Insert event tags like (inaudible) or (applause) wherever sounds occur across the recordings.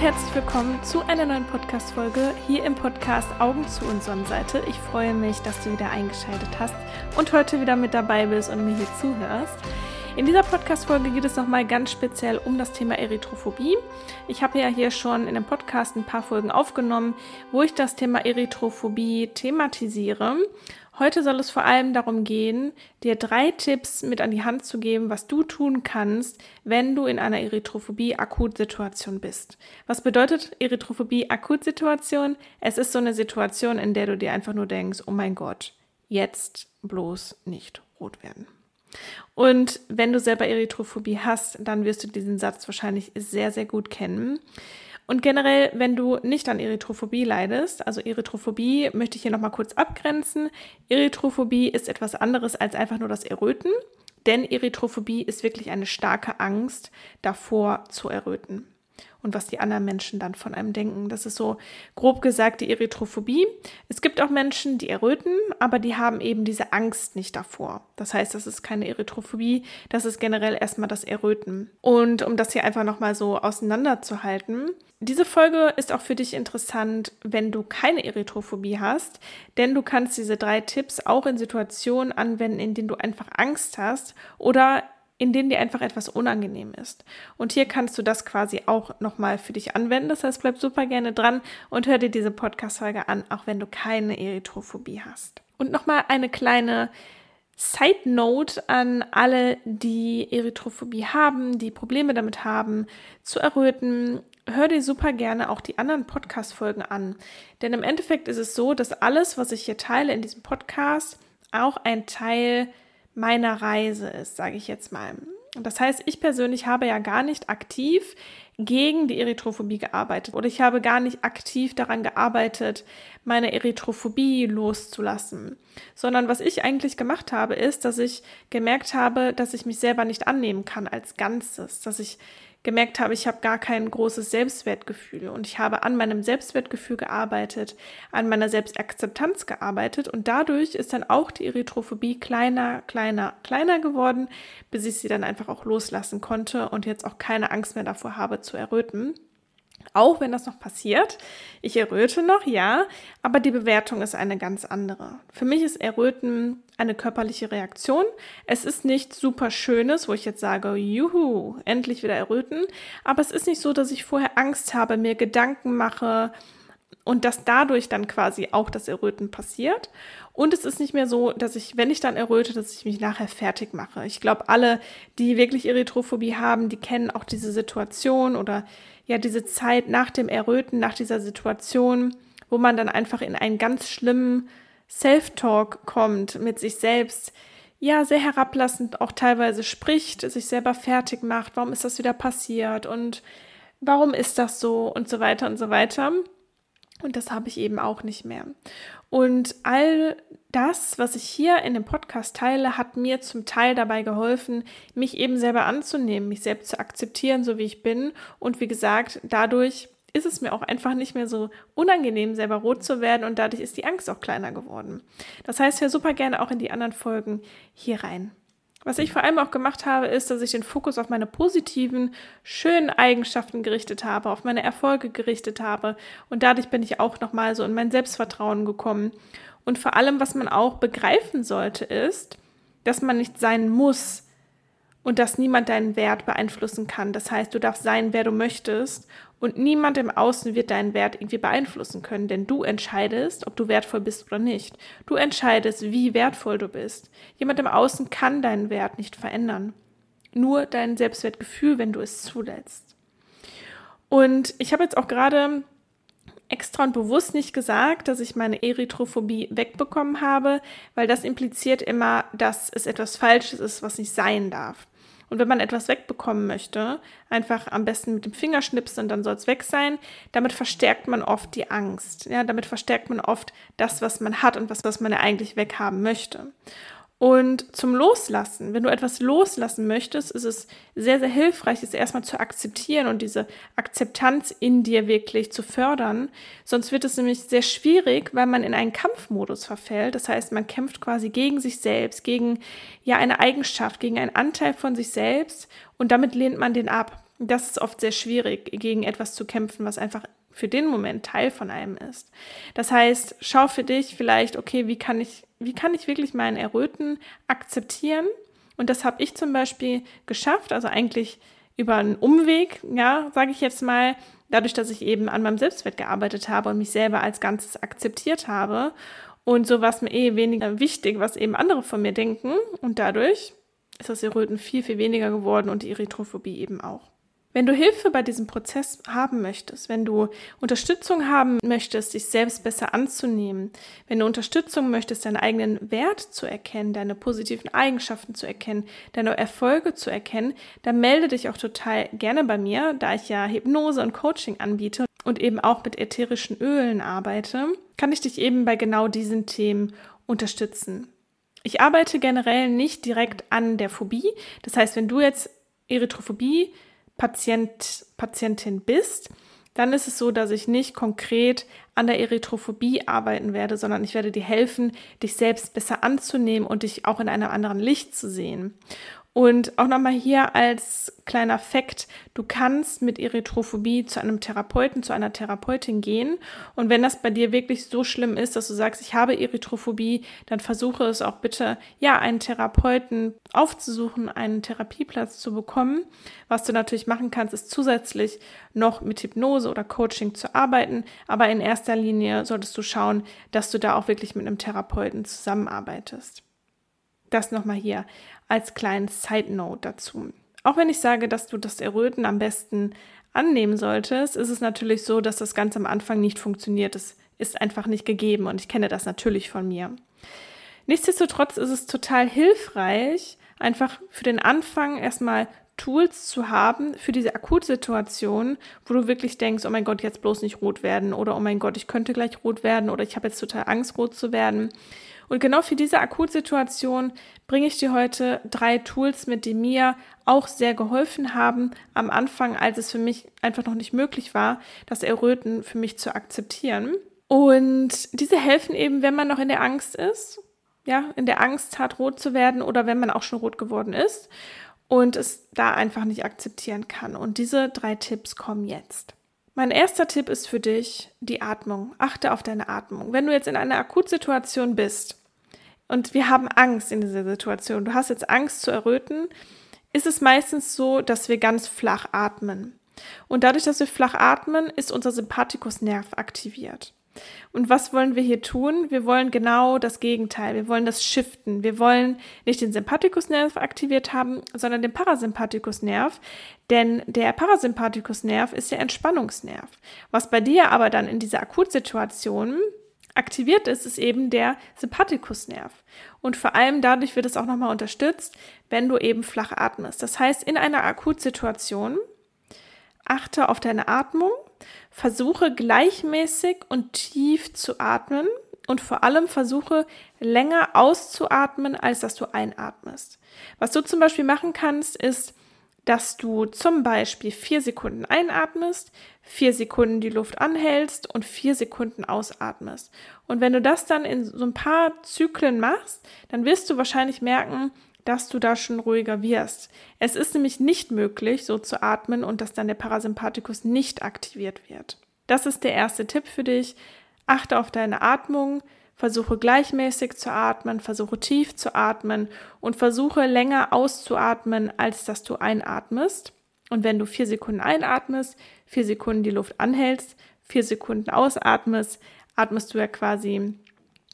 Herzlich willkommen zu einer neuen Podcast-Folge hier im Podcast Augen zu und Sonnenseite. Ich freue mich, dass du wieder eingeschaltet hast und heute wieder mit dabei bist und mir hier zuhörst. In dieser Podcast-Folge geht es nochmal ganz speziell um das Thema Erythrophobie. Ich habe ja hier schon in dem Podcast ein paar Folgen aufgenommen, wo ich das Thema Erythrophobie thematisiere. Heute soll es vor allem darum gehen, dir drei Tipps mit an die Hand zu geben, was du tun kannst, wenn du in einer Erythrophobie-Akutsituation bist. Was bedeutet Erythrophobie-Akutsituation? Es ist so eine Situation, in der du dir einfach nur denkst, oh mein Gott, jetzt bloß nicht rot werden. Und wenn du selber Erythrophobie hast, dann wirst du diesen Satz wahrscheinlich sehr, sehr gut kennen. Und generell, wenn du nicht an Erythrophobie leidest, also Erythrophobie möchte ich hier nochmal kurz abgrenzen. Erythrophobie ist etwas anderes als einfach nur das Erröten, denn Erythrophobie ist wirklich eine starke Angst davor zu erröten und was die anderen Menschen dann von einem denken. Das ist so grob gesagt die Erythrophobie. Es gibt auch Menschen, die erröten, aber die haben eben diese Angst nicht davor. Das heißt, das ist keine Erythrophobie, das ist generell erstmal das Erröten. Und um das hier einfach nochmal so auseinanderzuhalten, diese Folge ist auch für dich interessant, wenn du keine Erythrophobie hast, denn du kannst diese drei Tipps auch in Situationen anwenden, in denen du einfach Angst hast oder in denen dir einfach etwas unangenehm ist. Und hier kannst du das quasi auch nochmal für dich anwenden. Das heißt, bleib super gerne dran und hör dir diese Podcast-Folge an, auch wenn du keine Erythrophobie hast. Und nochmal eine kleine Side Note an alle, die Erythrophobie haben, die Probleme damit haben, zu erröten. Hör dir super gerne auch die anderen Podcast-Folgen an. Denn im Endeffekt ist es so, dass alles, was ich hier teile in diesem Podcast, auch ein Teil meiner Reise ist, sage ich jetzt mal. Das heißt, ich persönlich habe ja gar nicht aktiv gegen die Erythrophobie gearbeitet oder ich habe gar nicht aktiv daran gearbeitet, meine Erythrophobie loszulassen, sondern was ich eigentlich gemacht habe, ist, dass ich gemerkt habe, dass ich mich selber nicht annehmen kann als Ganzes, dass ich gemerkt habe, ich habe gar kein großes Selbstwertgefühl und ich habe an meinem Selbstwertgefühl gearbeitet, an meiner Selbstakzeptanz gearbeitet und dadurch ist dann auch die Erythrophobie kleiner, kleiner, kleiner geworden, bis ich sie dann einfach auch loslassen konnte und jetzt auch keine Angst mehr davor habe zu erröten. Auch wenn das noch passiert. Ich erröte noch, ja, aber die Bewertung ist eine ganz andere. Für mich ist Erröten eine körperliche Reaktion. Es ist nicht super Schönes, wo ich jetzt sage, juhu, endlich wieder erröten. Aber es ist nicht so, dass ich vorher Angst habe, mir Gedanken mache und dass dadurch dann quasi auch das Erröten passiert. Und es ist nicht mehr so, dass ich, wenn ich dann erröte, dass ich mich nachher fertig mache. Ich glaube, alle, die wirklich Erythrophobie haben, die kennen auch diese Situation oder ja diese Zeit nach dem Erröten, nach dieser Situation, wo man dann einfach in einen ganz schlimmen Self-Talk kommt mit sich selbst, ja, sehr herablassend auch teilweise spricht, sich selber fertig macht, warum ist das wieder passiert und warum ist das so und so weiter und so weiter. Und das habe ich eben auch nicht mehr. Und all das, was ich hier in dem Podcast teile, hat mir zum Teil dabei geholfen, mich eben selber anzunehmen, mich selbst zu akzeptieren, so wie ich bin. Und wie gesagt, dadurch ist es mir auch einfach nicht mehr so unangenehm, selber rot zu werden und dadurch ist die Angst auch kleiner geworden. Das heißt, hör super gerne auch in die anderen Folgen hier rein. Was ich vor allem auch gemacht habe, ist, dass ich den Fokus auf meine positiven, schönen Eigenschaften gerichtet habe, auf meine Erfolge gerichtet habe. Und dadurch bin ich auch nochmal so in mein Selbstvertrauen gekommen. Und vor allem, was man auch begreifen sollte, ist, dass man nicht sein muss und dass niemand deinen Wert beeinflussen kann. Das heißt, du darfst sein, wer du möchtest und niemand im Außen wird deinen Wert irgendwie beeinflussen können, denn du entscheidest, ob du wertvoll bist oder nicht. Du entscheidest, wie wertvoll du bist. Jemand im Außen kann deinen Wert nicht verändern. Nur dein Selbstwertgefühl, wenn du es zulässt. Und ich habe jetzt auch gerade extra und bewusst nicht gesagt, dass ich meine Erythrophobie wegbekommen habe, weil das impliziert immer, dass es etwas Falsches ist, was nicht sein darf. Und wenn man etwas wegbekommen möchte, einfach am besten mit dem Finger schnipsen und dann soll es weg sein. Damit verstärkt man oft die Angst. Ja, damit verstärkt man oft das, was man hat und was, was man ja eigentlich weghaben möchte. Und zum Loslassen, wenn du etwas loslassen möchtest, ist es sehr, sehr hilfreich, es erstmal zu akzeptieren und diese Akzeptanz in dir wirklich zu fördern. Sonst wird es nämlich sehr schwierig, weil man in einen Kampfmodus verfällt. Das heißt, man kämpft quasi gegen sich selbst, gegen ja eine Eigenschaft, gegen einen Anteil von sich selbst und damit lehnt man den ab. das ist oft sehr schwierig, gegen etwas zu kämpfen, was einfach für den Moment Teil von einem ist. Das heißt, schau für dich vielleicht, okay, wie kann ich, wie kann ich wirklich meinen Erröten akzeptieren? Und das habe ich zum Beispiel geschafft, also eigentlich über einen Umweg, ja, sage ich jetzt mal, dadurch, dass ich eben an meinem Selbstwert gearbeitet habe und mich selber als Ganzes akzeptiert habe. Und so war es mir eh weniger wichtig, was eben andere von mir denken. Und dadurch ist das Erröten viel, viel weniger geworden und die Erythrophobie eben auch. Wenn du Hilfe bei diesem Prozess haben möchtest, wenn du Unterstützung haben möchtest, dich selbst besser anzunehmen, wenn du Unterstützung möchtest, deinen eigenen Wert zu erkennen, deine positiven Eigenschaften zu erkennen, deine Erfolge zu erkennen, dann melde dich auch total gerne bei mir, da ich ja Hypnose und Coaching anbiete und eben auch mit ätherischen Ölen arbeite, kann ich dich eben bei genau diesen Themen unterstützen. Ich arbeite generell nicht direkt an der Phobie. Das heißt, wenn du jetzt Erythrophobie Patient, Patientin bist, dann ist es so, dass ich nicht konkret an der Erythrophobie arbeiten werde, sondern ich werde dir helfen, dich selbst besser anzunehmen und dich auch in einem anderen Licht zu sehen. Und auch nochmal hier als kleiner Fakt, du kannst mit Erythrophobie zu einem Therapeuten, zu einer Therapeutin gehen. Und wenn das bei dir wirklich so schlimm ist, dass du sagst, ich habe Erythrophobie, dann versuche es auch bitte, ja, einen Therapeuten aufzusuchen, einen Therapieplatz zu bekommen. Was du natürlich machen kannst, ist zusätzlich noch mit Hypnose oder Coaching zu arbeiten. Aber in erster Linie solltest du schauen, dass du da auch wirklich mit einem Therapeuten zusammenarbeitest. Das nochmal hier als kleinen Side Note dazu. Auch wenn ich sage, dass du das Erröten am besten annehmen solltest, ist es natürlich so, dass das ganz am Anfang nicht funktioniert. Es ist einfach nicht gegeben und ich kenne das natürlich von mir. Nichtsdestotrotz ist es total hilfreich, einfach für den Anfang erstmal Tools zu haben für diese Akutsituation, wo du wirklich denkst, oh mein Gott, jetzt bloß nicht rot werden oder oh mein Gott, ich könnte gleich rot werden oder ich habe jetzt total Angst, rot zu werden. Und genau für diese Akutsituation bringe ich dir heute drei Tools mit, die mir auch sehr geholfen haben am Anfang, als es für mich einfach noch nicht möglich war, das Erröten für mich zu akzeptieren. Und diese helfen eben, wenn man noch in der Angst ist, ja, in der Angst hat, rot zu werden oder wenn man auch schon rot geworden ist und es da einfach nicht akzeptieren kann. Und diese drei Tipps kommen jetzt. Mein erster Tipp ist für dich die Atmung. Achte auf deine Atmung. Wenn du jetzt in einer Akutsituation bist und wir haben Angst in dieser Situation. Du hast jetzt Angst zu erröten. Ist es meistens so, dass wir ganz flach atmen. Und dadurch, dass wir flach atmen, ist unser Sympathikusnerv aktiviert. Und was wollen wir hier tun? Wir wollen genau das Gegenteil. Wir wollen das shiften. Wir wollen nicht den Sympathikusnerv aktiviert haben, sondern den Parasympathikusnerv. Denn der Parasympathikusnerv ist der Entspannungsnerv. Was bei dir aber dann in dieser Akutsituation aktiviert ist, ist eben der Sympathikusnerv. Und vor allem dadurch wird es auch nochmal unterstützt, wenn du eben flach atmest. Das heißt, in einer Akutsituation achte auf deine Atmung, versuche gleichmäßig und tief zu atmen und vor allem versuche länger auszuatmen, als dass du einatmest. Was du zum Beispiel machen kannst, ist dass du zum Beispiel vier Sekunden einatmest, vier Sekunden die Luft anhältst und vier Sekunden ausatmest. Und wenn du das dann in so ein paar Zyklen machst, dann wirst du wahrscheinlich merken, dass du da schon ruhiger wirst. Es ist nämlich nicht möglich, so zu atmen und dass dann der Parasympathikus nicht aktiviert wird. Das ist der erste Tipp für dich. Achte auf deine Atmung, Versuche gleichmäßig zu atmen, versuche tief zu atmen und versuche länger auszuatmen, als dass du einatmest. Und wenn du vier Sekunden einatmest, vier Sekunden die Luft anhältst, vier Sekunden ausatmest, atmest du ja quasi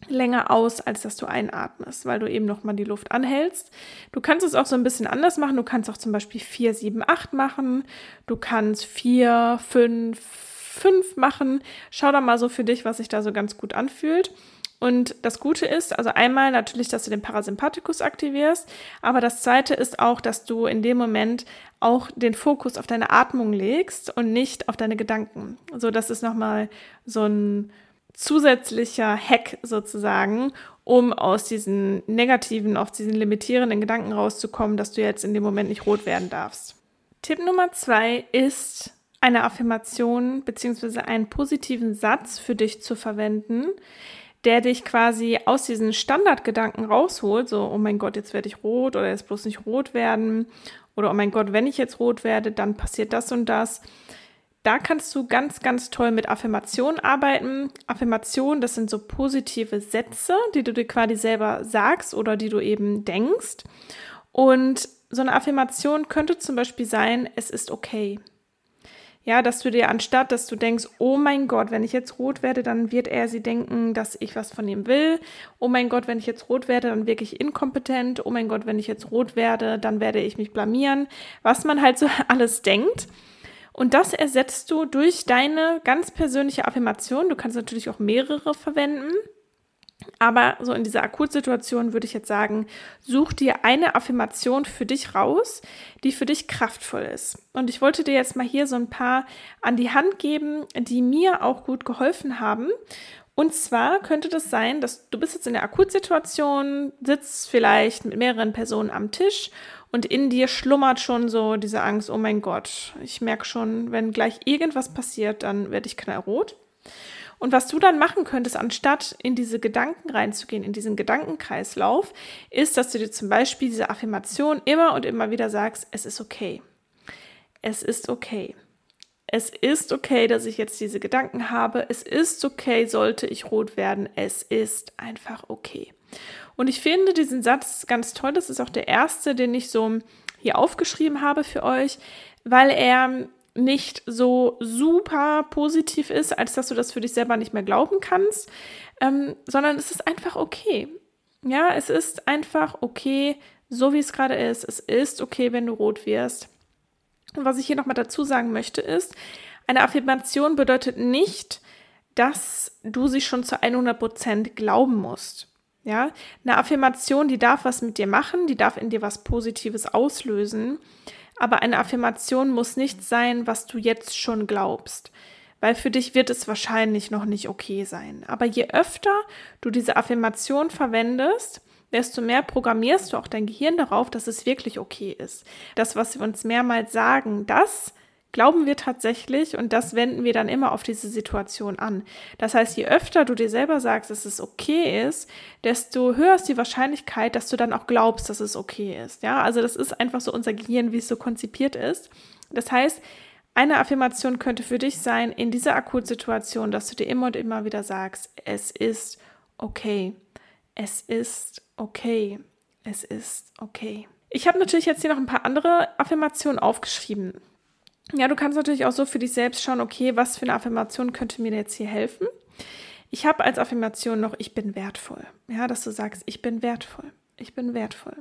länger aus, als dass du einatmest, weil du eben nochmal die Luft anhältst. Du kannst es auch so ein bisschen anders machen. Du kannst auch zum Beispiel 4, 7, 8 machen. Du kannst 4, 5, 5 machen. Schau da mal so für dich, was sich da so ganz gut anfühlt. Und das Gute ist, also einmal natürlich, dass du den Parasympathikus aktivierst, aber das zweite ist auch, dass du in dem Moment auch den Fokus auf deine Atmung legst und nicht auf deine Gedanken. So, das ist nochmal so ein zusätzlicher Hack sozusagen, um aus diesen negativen, aus diesen limitierenden Gedanken rauszukommen, dass du jetzt in dem Moment nicht rot werden darfst. Tipp Nummer zwei ist, eine Affirmation bzw. einen positiven Satz für dich zu verwenden, der dich quasi aus diesen Standardgedanken rausholt, so, oh mein Gott, jetzt werde ich rot oder jetzt bloß nicht rot werden Oder oh mein Gott, wenn ich jetzt rot werde, dann passiert das und das. Da kannst du ganz, ganz toll mit Affirmationen arbeiten. Affirmationen, das sind so positive Sätze, die du dir quasi selber sagst oder die du eben denkst. Und so eine Affirmation könnte zum Beispiel sein, es ist okay. Ja, dass du dir anstatt, dass du denkst, oh mein Gott, wenn ich jetzt rot werde, dann wird er sie denken, dass ich was von ihm will. Oh mein Gott, wenn ich jetzt rot werde, dann wirke ich inkompetent. Oh mein Gott, wenn ich jetzt rot werde, dann werde ich mich blamieren. Was man halt so (laughs) alles denkt. Und das ersetzt du durch deine ganz persönliche Affirmation. Du kannst natürlich auch mehrere verwenden. Aber so in dieser Akutsituation würde ich jetzt sagen, such dir eine Affirmation für dich raus, die für dich kraftvoll ist. Und ich wollte dir jetzt mal hier so ein paar an die Hand geben, die mir auch gut geholfen haben. Und zwar könnte das sein, dass du bist jetzt in der Akutsituation, sitzt vielleicht mit mehreren Personen am Tisch und in dir schlummert schon so diese Angst, oh mein Gott, ich merke schon, wenn gleich irgendwas passiert, dann werde ich knallrot. Und was du dann machen könntest, anstatt in diese Gedanken reinzugehen, in diesen Gedankenkreislauf, ist, dass du dir zum Beispiel diese Affirmation immer und immer wieder sagst, es ist okay. Es ist okay. Es ist okay, dass ich jetzt diese Gedanken habe. Es ist okay, sollte ich rot werden. Es ist einfach okay. Und ich finde diesen Satz ganz toll. Das ist auch der erste, den ich so hier aufgeschrieben habe für euch, weil er nicht so super positiv ist, als dass du das für dich selber nicht mehr glauben kannst, ähm, sondern es ist einfach okay. Ja, es ist einfach okay, so wie es gerade ist. Es ist okay, wenn du rot wirst. Und was ich hier nochmal dazu sagen möchte, ist, eine Affirmation bedeutet nicht, dass du sie schon zu 100% glauben musst. Ja, eine Affirmation, die darf was mit dir machen, die darf in dir was Positives auslösen. Aber eine Affirmation muss nicht sein, was du jetzt schon glaubst. Weil für dich wird es wahrscheinlich noch nicht okay sein. Aber je öfter du diese Affirmation verwendest, desto mehr programmierst du auch dein Gehirn darauf, dass es wirklich okay ist. Das, was wir uns mehrmals sagen, das glauben wir tatsächlich und das wenden wir dann immer auf diese Situation an. Das heißt, je öfter du dir selber sagst, dass es okay ist, desto höher ist die Wahrscheinlichkeit, dass du dann auch glaubst, dass es okay ist. Ja, also das ist einfach so unser Gehirn, wie es so konzipiert ist. Das heißt, eine Affirmation könnte für dich sein, in dieser Akutsituation, dass du dir immer und immer wieder sagst, es ist okay. Es ist okay. Es ist okay. Ich habe natürlich jetzt hier noch ein paar andere Affirmationen aufgeschrieben. Ja, du kannst natürlich auch so für dich selbst schauen, okay, was für eine Affirmation könnte mir jetzt hier helfen? Ich habe als Affirmation noch, ich bin wertvoll. Ja, dass du sagst, ich bin wertvoll. Ich bin wertvoll.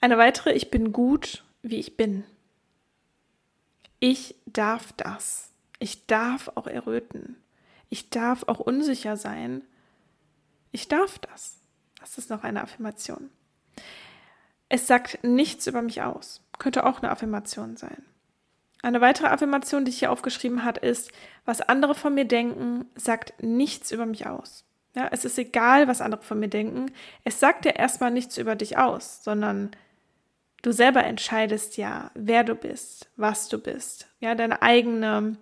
Eine weitere, ich bin gut, wie ich bin. Ich darf das. Ich darf auch erröten. Ich darf auch unsicher sein. Ich darf das. Das ist noch eine Affirmation. Es sagt nichts über mich aus. Könnte auch eine Affirmation sein. Eine weitere Affirmation, die ich hier aufgeschrieben habe, ist, was andere von mir denken, sagt nichts über mich aus. Ja, es ist egal, was andere von mir denken. Es sagt ja erstmal nichts über dich aus, sondern du selber entscheidest ja, wer du bist, was du bist. Ja, deine eigene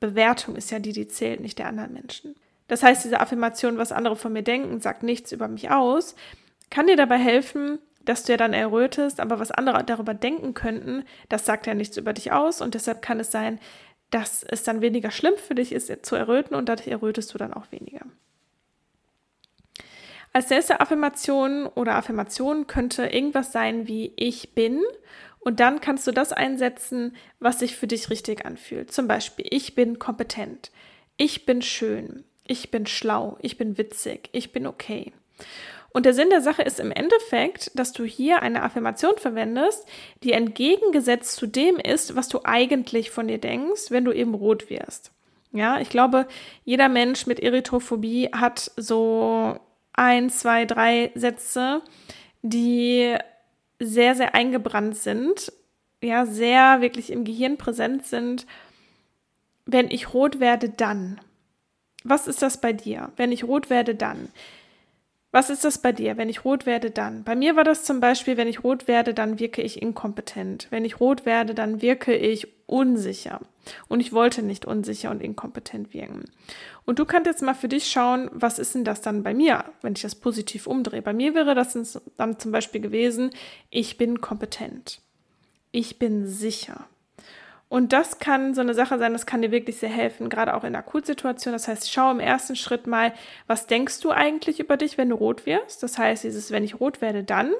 Bewertung ist ja die, die zählt, nicht der anderen Menschen. Das heißt, diese Affirmation, was andere von mir denken, sagt nichts über mich aus, kann dir dabei helfen, dass du ja dann errötest, aber was andere darüber denken könnten, das sagt ja nichts über dich aus und deshalb kann es sein, dass es dann weniger schlimm für dich ist zu erröten und dadurch errötest du dann auch weniger. Als nächste Affirmation oder Affirmation könnte irgendwas sein wie ich bin und dann kannst du das einsetzen, was sich für dich richtig anfühlt. Zum Beispiel ich bin kompetent, ich bin schön, ich bin schlau, ich bin witzig, ich bin okay. Und der Sinn der Sache ist im Endeffekt, dass du hier eine Affirmation verwendest, die entgegengesetzt zu dem ist, was du eigentlich von dir denkst, wenn du eben rot wirst. Ja, ich glaube, jeder Mensch mit Erythrophobie hat so ein, zwei, drei Sätze, die sehr, sehr eingebrannt sind, ja, sehr wirklich im Gehirn präsent sind. Wenn ich rot werde, dann. Was ist das bei dir? Wenn ich rot werde, dann. Was ist das bei dir? Wenn ich rot werde, dann. Bei mir war das zum Beispiel, wenn ich rot werde, dann wirke ich inkompetent. Wenn ich rot werde, dann wirke ich unsicher. Und ich wollte nicht unsicher und inkompetent wirken. Und du kannst jetzt mal für dich schauen, was ist denn das dann bei mir, wenn ich das positiv umdrehe? Bei mir wäre das dann zum Beispiel gewesen, ich bin kompetent. ich bin sicher. Und das kann so eine Sache sein, das kann dir wirklich sehr helfen, gerade auch in Akutsituationen. Das heißt, schau im ersten Schritt mal, was denkst du eigentlich über dich, wenn du rot wirst? Das heißt, dieses, wenn ich rot werde, dann.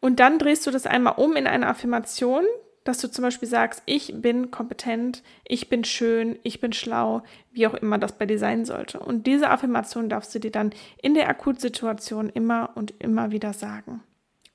Und dann drehst du das einmal um in eine Affirmation, dass du zum Beispiel sagst, ich bin kompetent, ich bin schön, ich bin schlau, wie auch immer das bei dir sein sollte. Und diese Affirmation darfst du dir dann in der Akutsituation immer und immer wieder sagen.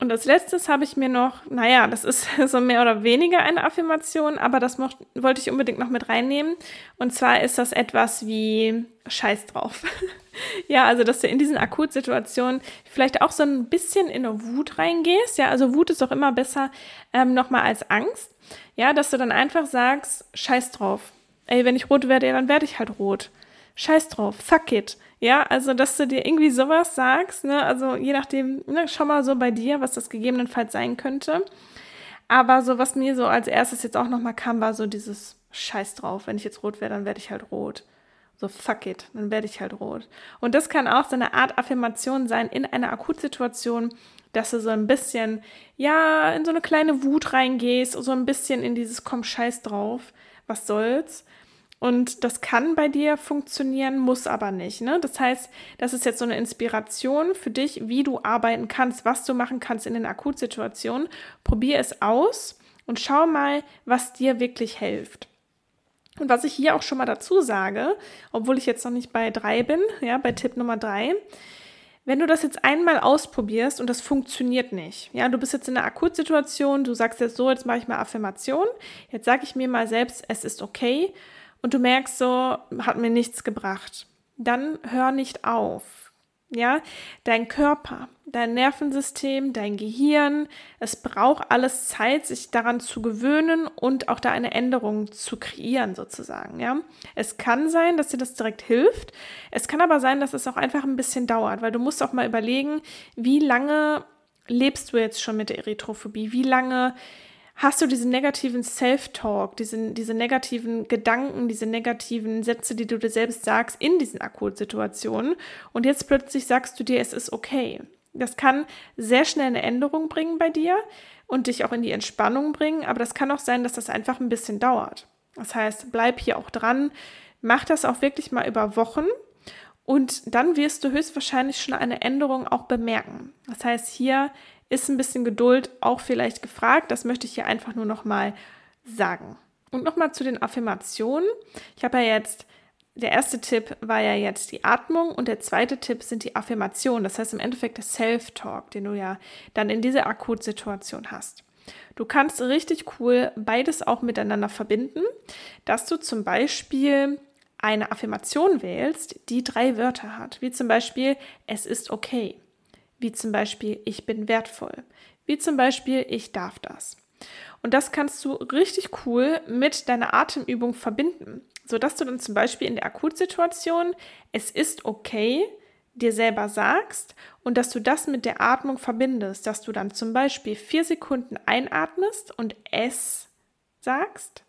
Und als letztes habe ich mir noch, naja, das ist (laughs) so mehr oder weniger eine Affirmation, aber das mocht, wollte ich unbedingt noch mit reinnehmen. Und zwar ist das etwas wie Scheiß drauf. (laughs) ja, also dass du in diesen Akutsituationen vielleicht auch so ein bisschen in eine Wut reingehst. Ja, also Wut ist auch immer besser ähm, nochmal als Angst. Ja, dass du dann einfach sagst, Scheiß drauf. Ey, wenn ich rot werde, dann werde ich halt rot. Scheiß drauf, fuck it. Ja, also dass du dir irgendwie sowas sagst, ne? Also je nachdem, ne, schau mal so bei dir, was das gegebenenfalls sein könnte. Aber so, was mir so als erstes jetzt auch nochmal kam, war so dieses Scheiß drauf. Wenn ich jetzt rot wäre, dann werde ich halt rot. So, fuck it, dann werde ich halt rot. Und das kann auch so eine Art Affirmation sein in einer Akutsituation, dass du so ein bisschen, ja, in so eine kleine Wut reingehst, so ein bisschen in dieses Komm, scheiß drauf, was soll's. Und das kann bei dir funktionieren, muss aber nicht. Ne? Das heißt, das ist jetzt so eine Inspiration für dich, wie du arbeiten kannst, was du machen kannst in den Akutsituationen. Probier es aus und schau mal, was dir wirklich hilft. Und was ich hier auch schon mal dazu sage, obwohl ich jetzt noch nicht bei drei bin, ja, bei Tipp Nummer drei, wenn du das jetzt einmal ausprobierst und das funktioniert nicht, ja, du bist jetzt in einer Akutsituation, du sagst jetzt so, jetzt mache ich mal Affirmation, jetzt sage ich mir mal selbst, es ist okay und du merkst so, hat mir nichts gebracht, dann hör nicht auf. Ja, dein Körper, dein Nervensystem, dein Gehirn, es braucht alles Zeit, sich daran zu gewöhnen und auch da eine Änderung zu kreieren sozusagen, ja. Es kann sein, dass dir das direkt hilft. Es kann aber sein, dass es auch einfach ein bisschen dauert, weil du musst auch mal überlegen, wie lange lebst du jetzt schon mit der Erythrophobie? Wie lange hast du diesen negativen Self-Talk, diese, diese negativen Gedanken, diese negativen Sätze, die du dir selbst sagst in diesen Akutsituationen. Und jetzt plötzlich sagst du dir, es ist okay. Das kann sehr schnell eine Änderung bringen bei dir und dich auch in die Entspannung bringen, aber das kann auch sein, dass das einfach ein bisschen dauert. Das heißt, bleib hier auch dran, mach das auch wirklich mal über Wochen und dann wirst du höchstwahrscheinlich schon eine Änderung auch bemerken. Das heißt, hier ist ein bisschen Geduld auch vielleicht gefragt. Das möchte ich hier einfach nur nochmal sagen. Und nochmal zu den Affirmationen. Ich habe ja jetzt, der erste Tipp war ja jetzt die Atmung und der zweite Tipp sind die Affirmationen. Das heißt im Endeffekt der Self-Talk, den du ja dann in dieser Akutsituation hast. Du kannst richtig cool beides auch miteinander verbinden, dass du zum Beispiel eine Affirmation wählst, die drei Wörter hat, wie zum Beispiel es ist okay wie zum Beispiel ich bin wertvoll, wie zum Beispiel ich darf das. Und das kannst du richtig cool mit deiner Atemübung verbinden, sodass du dann zum Beispiel in der Akutsituation es ist okay dir selber sagst und dass du das mit der Atmung verbindest, dass du dann zum Beispiel vier Sekunden einatmest und es sagst,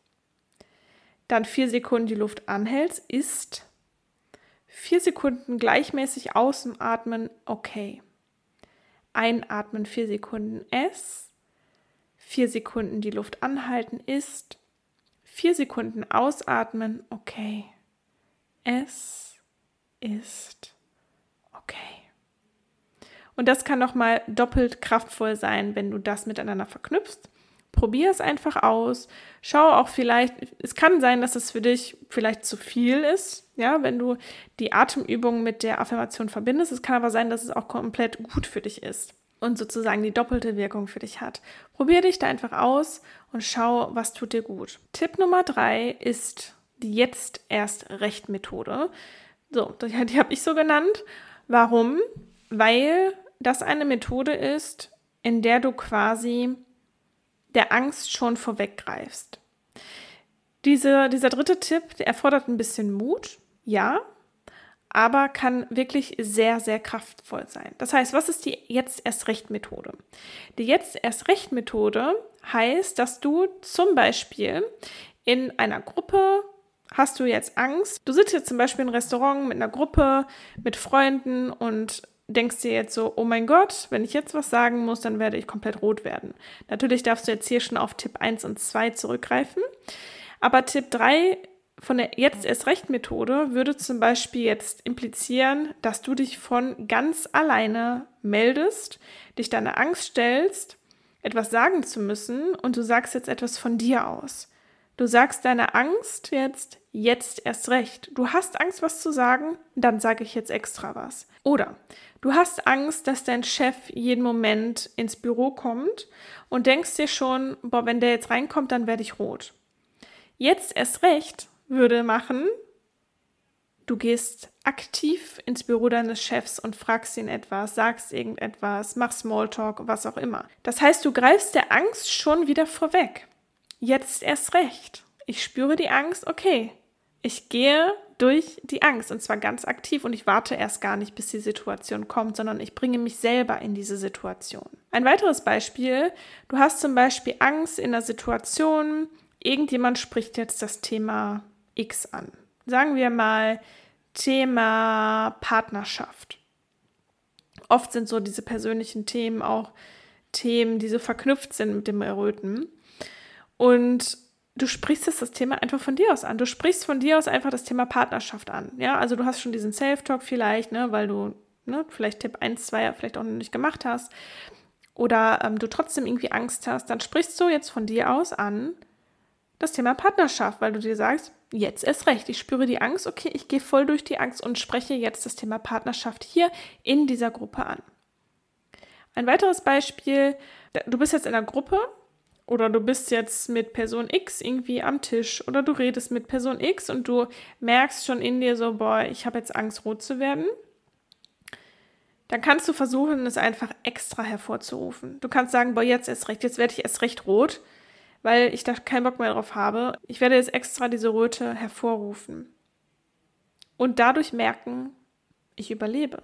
dann vier Sekunden die Luft anhältst, ist vier Sekunden gleichmäßig ausatmen, okay. Einatmen vier Sekunden S, vier Sekunden die Luft anhalten ist, vier Sekunden ausatmen, okay. Es ist okay. Und das kann nochmal doppelt kraftvoll sein, wenn du das miteinander verknüpfst. Probier es einfach aus. Schau auch vielleicht, es kann sein, dass es für dich vielleicht zu viel ist, ja, wenn du die Atemübung mit der Affirmation verbindest. Es kann aber sein, dass es auch komplett gut für dich ist und sozusagen die doppelte Wirkung für dich hat. Probier dich da einfach aus und schau, was tut dir gut. Tipp Nummer drei ist die jetzt erst recht Methode. So, die, die habe ich so genannt. Warum? Weil das eine Methode ist, in der du quasi der Angst schon vorweggreifst. Diese, dieser dritte Tipp, der erfordert ein bisschen Mut, ja, aber kann wirklich sehr, sehr kraftvoll sein. Das heißt, was ist die jetzt erst recht Methode? Die jetzt erst recht Methode heißt, dass du zum Beispiel in einer Gruppe hast du jetzt Angst. Du sitzt jetzt zum Beispiel im Restaurant mit einer Gruppe, mit Freunden und denkst dir jetzt so, oh mein Gott, wenn ich jetzt was sagen muss, dann werde ich komplett rot werden. Natürlich darfst du jetzt hier schon auf Tipp 1 und 2 zurückgreifen. Aber Tipp 3 von der Jetzt erst recht Methode würde zum Beispiel jetzt implizieren, dass du dich von ganz alleine meldest, dich deine Angst stellst, etwas sagen zu müssen und du sagst jetzt etwas von dir aus. Du sagst deine Angst jetzt, jetzt erst recht. Du hast Angst, was zu sagen, dann sage ich jetzt extra was. Oder du hast Angst, dass dein Chef jeden Moment ins Büro kommt und denkst dir schon, boah, wenn der jetzt reinkommt, dann werde ich rot. Jetzt erst recht würde machen, du gehst aktiv ins Büro deines Chefs und fragst ihn etwas, sagst irgendetwas, machst Smalltalk, was auch immer. Das heißt, du greifst der Angst schon wieder vorweg. Jetzt erst recht. Ich spüre die Angst, okay. Ich gehe durch die Angst und zwar ganz aktiv und ich warte erst gar nicht, bis die Situation kommt, sondern ich bringe mich selber in diese Situation. Ein weiteres Beispiel, du hast zum Beispiel Angst in der Situation, irgendjemand spricht jetzt das Thema X an. Sagen wir mal Thema Partnerschaft. Oft sind so diese persönlichen Themen auch Themen, die so verknüpft sind mit dem Erröten. Und du sprichst jetzt das Thema einfach von dir aus an. Du sprichst von dir aus einfach das Thema Partnerschaft an. Ja, also du hast schon diesen Self-Talk vielleicht, ne, weil du ne, vielleicht Tipp 1, 2 vielleicht auch noch nicht gemacht hast. Oder ähm, du trotzdem irgendwie Angst hast, dann sprichst du jetzt von dir aus an das Thema Partnerschaft, weil du dir sagst, jetzt erst recht. Ich spüre die Angst, okay, ich gehe voll durch die Angst und spreche jetzt das Thema Partnerschaft hier in dieser Gruppe an. Ein weiteres Beispiel, du bist jetzt in einer Gruppe oder du bist jetzt mit Person X irgendwie am Tisch oder du redest mit Person X und du merkst schon in dir so, boah, ich habe jetzt Angst, rot zu werden. Dann kannst du versuchen, es einfach extra hervorzurufen. Du kannst sagen, boah, jetzt erst recht, jetzt werde ich erst recht rot weil ich da keinen Bock mehr drauf habe. Ich werde jetzt extra diese Röte hervorrufen und dadurch merken, ich überlebe.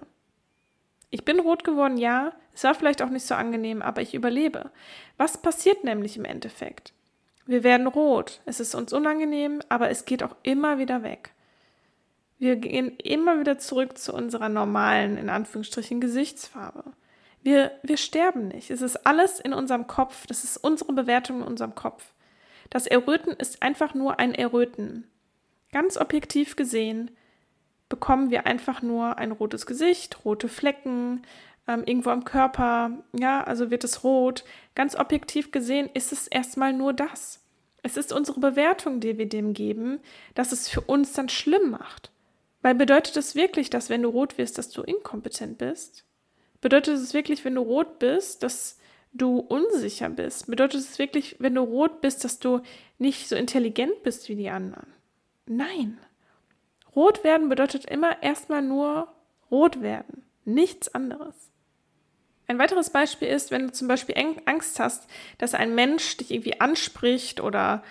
Ich bin rot geworden, ja. Es war vielleicht auch nicht so angenehm, aber ich überlebe. Was passiert nämlich im Endeffekt? Wir werden rot. Es ist uns unangenehm, aber es geht auch immer wieder weg. Wir gehen immer wieder zurück zu unserer normalen, in Anführungsstrichen, Gesichtsfarbe. Wir, wir sterben nicht. Es ist alles in unserem Kopf. Das ist unsere Bewertung in unserem Kopf. Das Erröten ist einfach nur ein Erröten. Ganz objektiv gesehen bekommen wir einfach nur ein rotes Gesicht, rote Flecken, ähm, irgendwo am Körper, ja, also wird es rot. Ganz objektiv gesehen ist es erstmal nur das. Es ist unsere Bewertung, die wir dem geben, dass es für uns dann schlimm macht. Weil bedeutet es wirklich, dass wenn du rot wirst, dass du inkompetent bist? Bedeutet es wirklich, wenn du rot bist, dass du unsicher bist? Bedeutet es wirklich, wenn du rot bist, dass du nicht so intelligent bist wie die anderen? Nein. Rot werden bedeutet immer erstmal nur rot werden, nichts anderes. Ein weiteres Beispiel ist, wenn du zum Beispiel Angst hast, dass ein Mensch dich irgendwie anspricht oder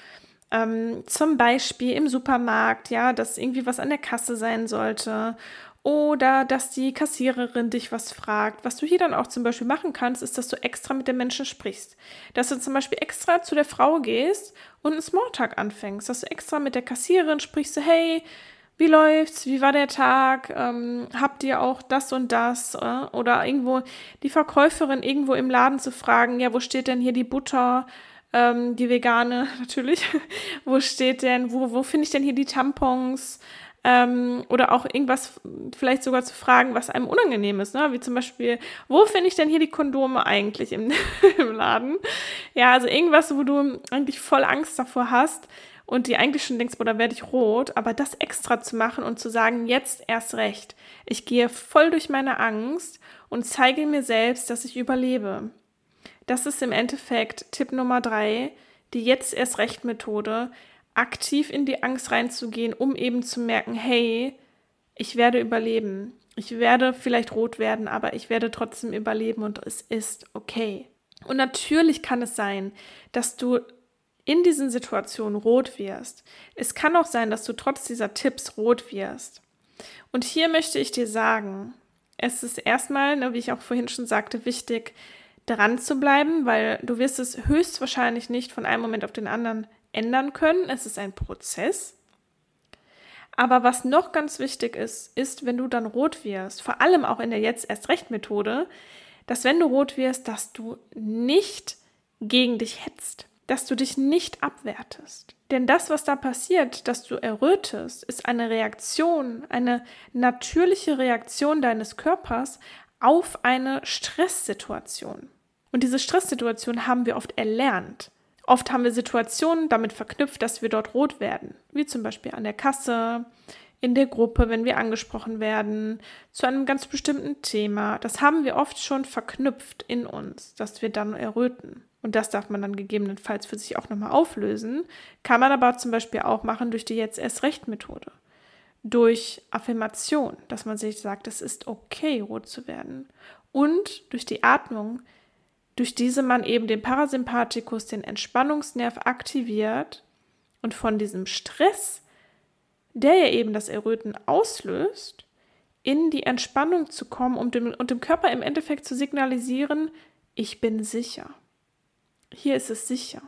ähm, zum Beispiel im Supermarkt, ja, dass irgendwie was an der Kasse sein sollte oder dass die Kassiererin dich was fragt. Was du hier dann auch zum Beispiel machen kannst, ist, dass du extra mit den Menschen sprichst. Dass du zum Beispiel extra zu der Frau gehst und einen Smalltalk anfängst. Dass du extra mit der Kassiererin sprichst, so, hey, wie läuft's? Wie war der Tag? Ähm, habt ihr auch das und das? Äh? Oder irgendwo die Verkäuferin irgendwo im Laden zu fragen, ja, wo steht denn hier die Butter? Ähm, die vegane (laughs) natürlich. wo steht denn, wo, wo finde ich denn hier die Tampons? Ähm, oder auch irgendwas vielleicht sogar zu fragen, was einem unangenehm ist, ne? wie zum Beispiel, wo finde ich denn hier die Kondome eigentlich im, (laughs) im Laden? Ja, also irgendwas, wo du eigentlich voll Angst davor hast und dir eigentlich schon denkst, da werde ich rot, aber das extra zu machen und zu sagen, jetzt erst recht. Ich gehe voll durch meine Angst und zeige mir selbst, dass ich überlebe. Das ist im Endeffekt Tipp Nummer drei, die jetzt erst recht Methode, aktiv in die Angst reinzugehen, um eben zu merken, hey, ich werde überleben. Ich werde vielleicht rot werden, aber ich werde trotzdem überleben und es ist okay. Und natürlich kann es sein, dass du in diesen Situationen rot wirst. Es kann auch sein, dass du trotz dieser Tipps rot wirst. Und hier möchte ich dir sagen, es ist erstmal, ne, wie ich auch vorhin schon sagte, wichtig, dran zu bleiben, weil du wirst es höchstwahrscheinlich nicht von einem Moment auf den anderen ändern können. Es ist ein Prozess. Aber was noch ganz wichtig ist, ist, wenn du dann rot wirst, vor allem auch in der jetzt erst recht Methode, dass wenn du rot wirst, dass du nicht gegen dich hetzt, dass du dich nicht abwertest. Denn das, was da passiert, dass du errötest, ist eine Reaktion, eine natürliche Reaktion deines Körpers auf eine Stresssituation. Und diese Stresssituation haben wir oft erlernt. Oft haben wir Situationen damit verknüpft, dass wir dort rot werden, wie zum Beispiel an der Kasse, in der Gruppe, wenn wir angesprochen werden, zu einem ganz bestimmten Thema. Das haben wir oft schon verknüpft in uns, dass wir dann erröten. Und das darf man dann gegebenenfalls für sich auch nochmal auflösen. Kann man aber zum Beispiel auch machen durch die Jetzt erst recht Methode. Durch Affirmation, dass man sich sagt, es ist okay, rot zu werden. Und durch die Atmung, durch diese man eben den Parasympathikus, den Entspannungsnerv aktiviert und von diesem Stress, der ja eben das Erröten auslöst, in die Entspannung zu kommen und dem, und dem Körper im Endeffekt zu signalisieren, ich bin sicher. Hier ist es sicher.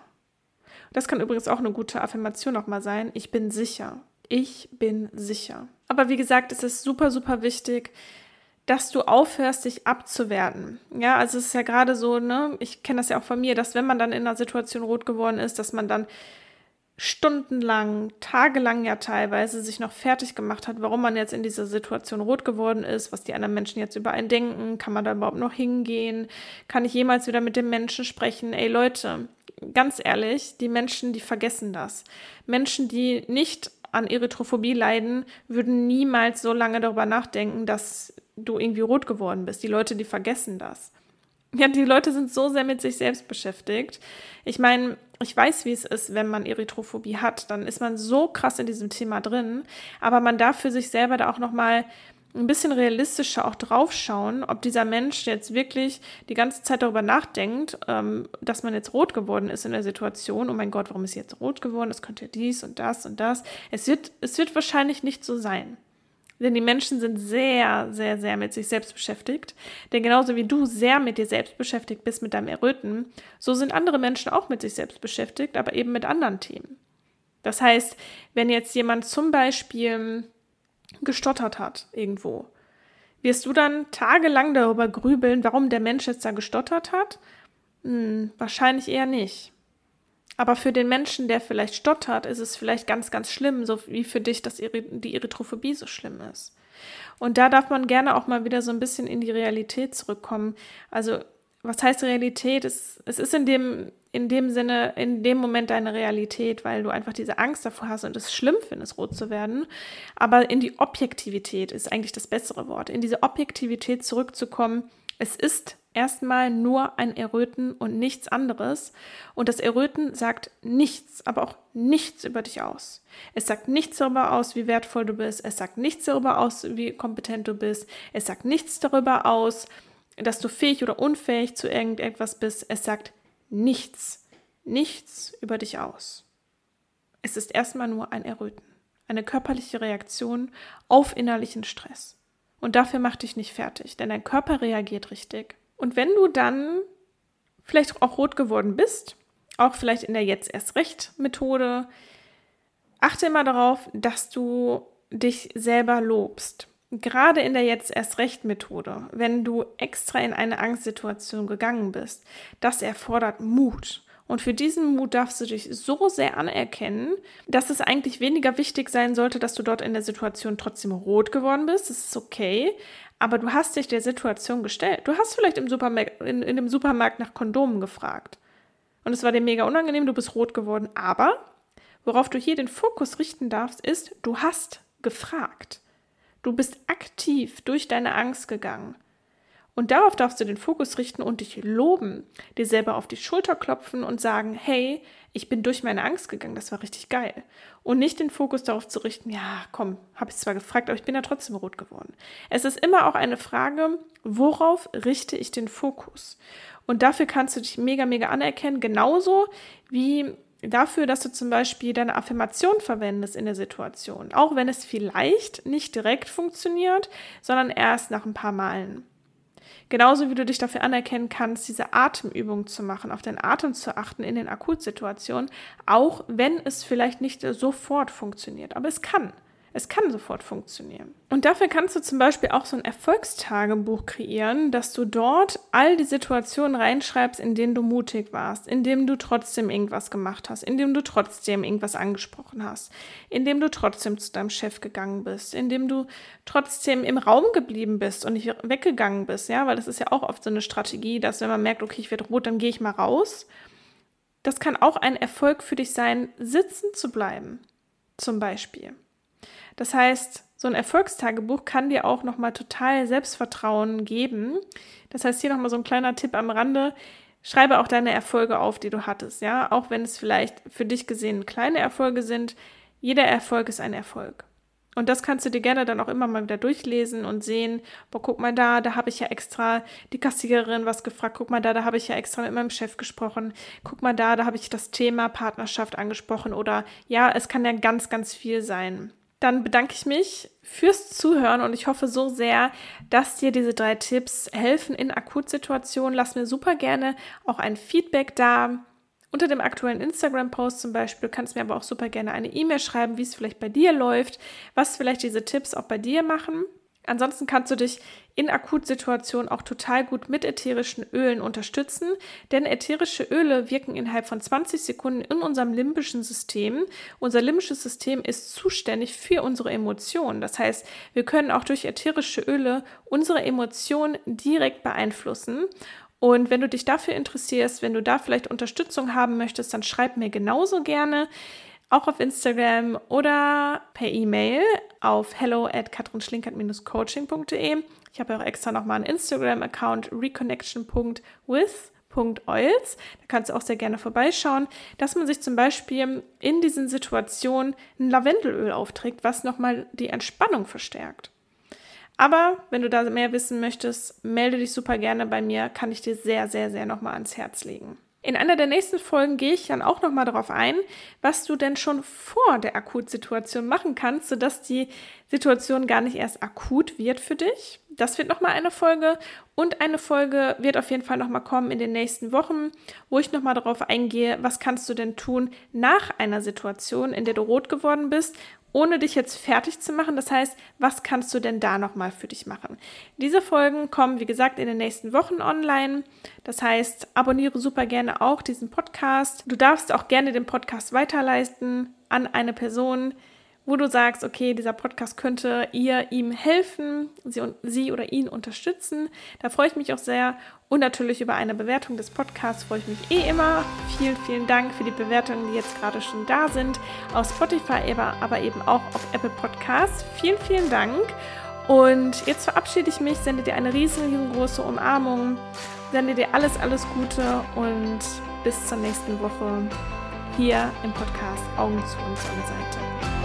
Das kann übrigens auch eine gute Affirmation nochmal sein. Ich bin sicher. Ich bin sicher. Aber wie gesagt, es ist super, super wichtig, dass du aufhörst, dich abzuwerten. Ja, also es ist ja gerade so, ne, ich kenne das ja auch von mir, dass wenn man dann in einer Situation rot geworden ist, dass man dann stundenlang, tagelang ja teilweise sich noch fertig gemacht hat, warum man jetzt in dieser Situation rot geworden ist, was die anderen Menschen jetzt über einen denken, kann man da überhaupt noch hingehen, kann ich jemals wieder mit dem Menschen sprechen? Ey Leute, ganz ehrlich, die Menschen, die vergessen das. Menschen, die nicht an Erythrophobie leiden, würden niemals so lange darüber nachdenken, dass du irgendwie rot geworden bist. Die Leute, die vergessen das. Ja, die Leute sind so sehr mit sich selbst beschäftigt. Ich meine, ich weiß, wie es ist, wenn man Erythrophobie hat, dann ist man so krass in diesem Thema drin, aber man darf für sich selber da auch noch mal ein bisschen realistischer auch draufschauen, ob dieser Mensch jetzt wirklich die ganze Zeit darüber nachdenkt, ähm, dass man jetzt rot geworden ist in der Situation. Oh mein Gott, warum ist jetzt rot geworden? Das könnte dies und das und das. Es wird, es wird wahrscheinlich nicht so sein. Denn die Menschen sind sehr, sehr, sehr mit sich selbst beschäftigt. Denn genauso wie du sehr mit dir selbst beschäftigt bist mit deinem Erröten, so sind andere Menschen auch mit sich selbst beschäftigt, aber eben mit anderen Themen. Das heißt, wenn jetzt jemand zum Beispiel gestottert hat irgendwo, wirst du dann tagelang darüber grübeln, warum der Mensch jetzt da gestottert hat? Hm, wahrscheinlich eher nicht. Aber für den Menschen, der vielleicht stottert, ist es vielleicht ganz, ganz schlimm, so wie für dich, dass die Erythrophobie so schlimm ist. Und da darf man gerne auch mal wieder so ein bisschen in die Realität zurückkommen. Also, was heißt Realität? Es, es ist in dem, in dem Sinne, in dem Moment deine Realität, weil du einfach diese Angst davor hast und es schlimm findest, rot zu werden. Aber in die Objektivität ist eigentlich das bessere Wort. In diese Objektivität zurückzukommen. Es ist erstmal nur ein Erröten und nichts anderes. Und das Erröten sagt nichts, aber auch nichts über dich aus. Es sagt nichts darüber aus, wie wertvoll du bist. Es sagt nichts darüber aus, wie kompetent du bist. Es sagt nichts darüber aus, dass du fähig oder unfähig zu irgendetwas bist. Es sagt nichts, nichts über dich aus. Es ist erstmal nur ein Erröten, eine körperliche Reaktion auf innerlichen Stress. Und dafür mach dich nicht fertig, denn dein Körper reagiert richtig. Und wenn du dann vielleicht auch rot geworden bist, auch vielleicht in der jetzt erst recht Methode, achte immer darauf, dass du dich selber lobst. Gerade in der jetzt erst recht Methode, wenn du extra in eine Angstsituation gegangen bist, das erfordert Mut. Und für diesen Mut darfst du dich so sehr anerkennen, dass es eigentlich weniger wichtig sein sollte, dass du dort in der Situation trotzdem rot geworden bist. Das ist okay. Aber du hast dich der Situation gestellt. Du hast vielleicht im Supermarkt, in, in dem Supermarkt nach Kondomen gefragt. Und es war dir mega unangenehm, du bist rot geworden. Aber worauf du hier den Fokus richten darfst, ist, du hast gefragt. Du bist aktiv durch deine Angst gegangen. Und darauf darfst du den Fokus richten und dich loben, dir selber auf die Schulter klopfen und sagen, hey, ich bin durch meine Angst gegangen, das war richtig geil. Und nicht den Fokus darauf zu richten, ja, komm, habe ich zwar gefragt, aber ich bin ja trotzdem rot geworden. Es ist immer auch eine Frage, worauf richte ich den Fokus? Und dafür kannst du dich mega, mega anerkennen, genauso wie dafür, dass du zum Beispiel deine Affirmation verwendest in der Situation, auch wenn es vielleicht nicht direkt funktioniert, sondern erst nach ein paar Malen. Genauso wie du dich dafür anerkennen kannst, diese Atemübung zu machen, auf deinen Atem zu achten in den Akutsituationen, auch wenn es vielleicht nicht sofort funktioniert. Aber es kann. Es kann sofort funktionieren. Und dafür kannst du zum Beispiel auch so ein Erfolgstagebuch kreieren, dass du dort all die Situationen reinschreibst, in denen du mutig warst, in denen du trotzdem irgendwas gemacht hast, in denen du trotzdem irgendwas angesprochen hast, in dem du trotzdem zu deinem Chef gegangen bist, in dem du trotzdem im Raum geblieben bist und nicht weggegangen bist, ja, weil das ist ja auch oft so eine Strategie, dass wenn man merkt, okay, ich werde rot, dann gehe ich mal raus. Das kann auch ein Erfolg für dich sein, sitzen zu bleiben, zum Beispiel. Das heißt, so ein Erfolgstagebuch kann dir auch nochmal total Selbstvertrauen geben. Das heißt, hier nochmal so ein kleiner Tipp am Rande. Schreibe auch deine Erfolge auf, die du hattest, ja. Auch wenn es vielleicht für dich gesehen kleine Erfolge sind. Jeder Erfolg ist ein Erfolg. Und das kannst du dir gerne dann auch immer mal wieder durchlesen und sehen, boah, guck mal da, da habe ich ja extra die Kassiererin was gefragt, guck mal da, da habe ich ja extra mit meinem Chef gesprochen, guck mal da, da habe ich das Thema Partnerschaft angesprochen oder ja, es kann ja ganz, ganz viel sein dann bedanke ich mich fürs Zuhören und ich hoffe so sehr, dass dir diese drei Tipps helfen in Akutsituationen. Lass mir super gerne auch ein Feedback da. Unter dem aktuellen Instagram-Post zum Beispiel kannst du mir aber auch super gerne eine E-Mail schreiben, wie es vielleicht bei dir läuft, was vielleicht diese Tipps auch bei dir machen. Ansonsten kannst du dich in Akutsituationen auch total gut mit ätherischen Ölen unterstützen, denn ätherische Öle wirken innerhalb von 20 Sekunden in unserem limbischen System. Unser limbisches System ist zuständig für unsere Emotionen. Das heißt, wir können auch durch ätherische Öle unsere Emotionen direkt beeinflussen. Und wenn du dich dafür interessierst, wenn du da vielleicht Unterstützung haben möchtest, dann schreib mir genauso gerne auch auf Instagram oder per E-Mail auf hello at katrinschlinkert-coaching.de. Ich habe auch extra nochmal einen Instagram-Account reconnection.with.oils. Da kannst du auch sehr gerne vorbeischauen, dass man sich zum Beispiel in diesen Situationen ein Lavendelöl aufträgt, was nochmal die Entspannung verstärkt. Aber wenn du da mehr wissen möchtest, melde dich super gerne bei mir, kann ich dir sehr, sehr, sehr nochmal ans Herz legen. In einer der nächsten Folgen gehe ich dann auch nochmal darauf ein, was du denn schon vor der Akutsituation machen kannst, sodass die Situation gar nicht erst akut wird für dich. Das wird nochmal eine Folge und eine Folge wird auf jeden Fall nochmal kommen in den nächsten Wochen, wo ich nochmal darauf eingehe, was kannst du denn tun nach einer Situation, in der du rot geworden bist ohne dich jetzt fertig zu machen. Das heißt, was kannst du denn da nochmal für dich machen? Diese Folgen kommen, wie gesagt, in den nächsten Wochen online. Das heißt, abonniere super gerne auch diesen Podcast. Du darfst auch gerne den Podcast weiterleisten an eine Person, wo du sagst, okay, dieser Podcast könnte ihr ihm helfen, sie, sie oder ihn unterstützen. Da freue ich mich auch sehr. Und natürlich über eine Bewertung des Podcasts freue ich mich eh immer. Vielen, vielen Dank für die Bewertungen, die jetzt gerade schon da sind. Auf Spotify, aber eben auch auf Apple Podcasts. Vielen, vielen Dank. Und jetzt verabschiede ich mich, sende dir eine riesengroße Umarmung, sende dir alles, alles Gute und bis zur nächsten Woche hier im Podcast Augen zu unserer Seite.